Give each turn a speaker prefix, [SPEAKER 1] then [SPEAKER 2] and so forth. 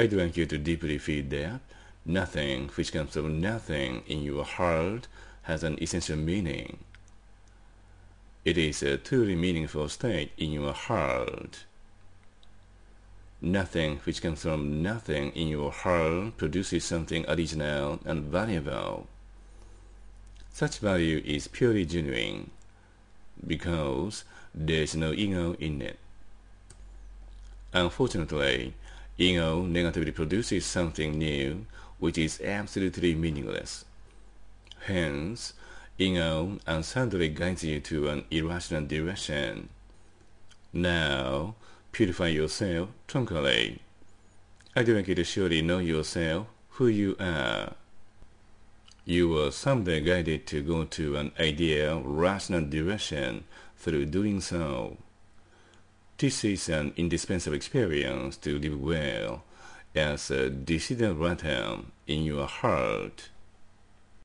[SPEAKER 1] I'd like you to deeply feel that nothing which comes from nothing in your heart has an essential meaning. It is a truly meaningful state in your heart. Nothing which comes from nothing in your heart produces something original and valuable. Such value is purely genuine because there is no ego in it. Unfortunately, ego negatively produces something new which is absolutely meaningless. Hence, ego unsoundly guides you to an irrational direction. Now, purify yourself tranquilly. I'd like you to surely know yourself, who you are. You were someday guided to go to an ideal, rational direction through doing so. This is an indispensable experience to live well as a decider writer in your heart.